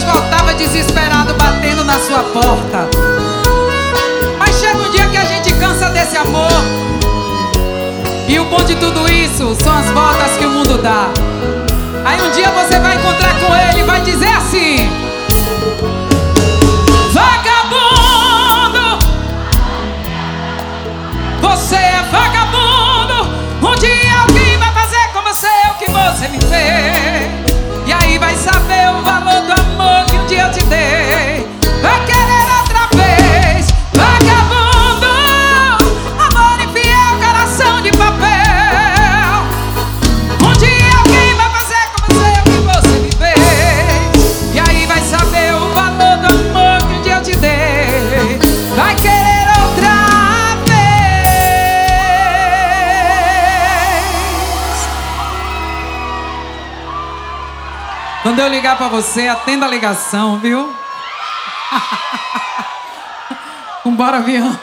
Deus voltava desesperado batendo na sua porta. Mas chega um dia que a gente cansa desse amor. E o bom de tudo isso são as voltas que o mundo dá. Aí um dia você vai encontrar com ele e vai dizer assim: Vagabundo! Você é vagabundo! Um dia alguém vai fazer como eu que você me fez. Quando eu ligar pra você, atenda a ligação, viu? Vambora, avião.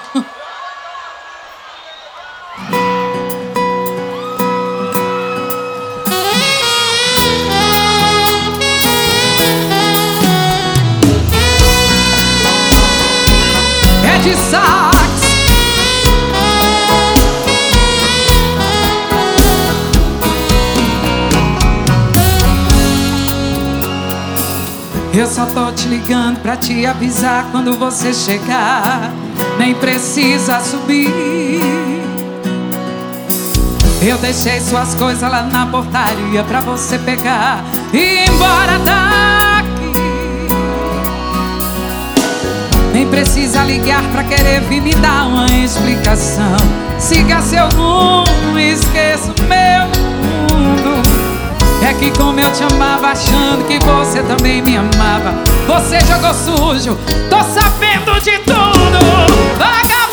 É de sax. Eu só tô te ligando pra te avisar quando você chegar. Nem precisa subir. Eu deixei suas coisas lá na portaria pra você pegar e ir embora daqui. Nem precisa ligar pra querer vir me dar uma explicação. Siga seu rumo, esqueça o meu que como eu te amava, achando que você também me amava. Você jogou sujo, tô sabendo de tudo. Vagabundo,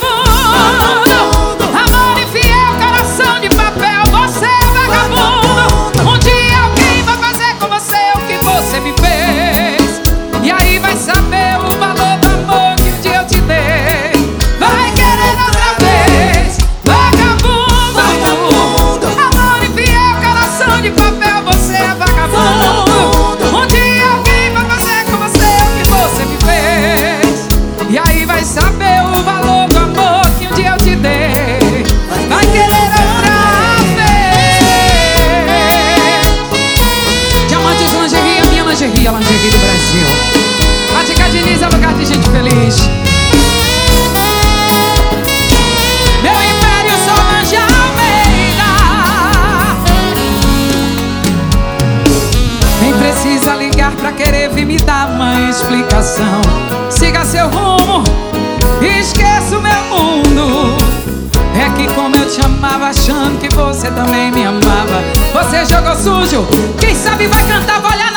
me dar uma explicação. Siga seu rumo, esqueça o meu mundo. É que como eu te amava, achando que você também me amava. Você jogou sujo, quem sabe vai cantar, vai olhar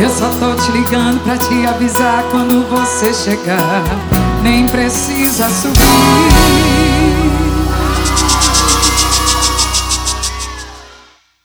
Eu só tô te ligando pra te avisar quando você chegar. Nem precisa subir.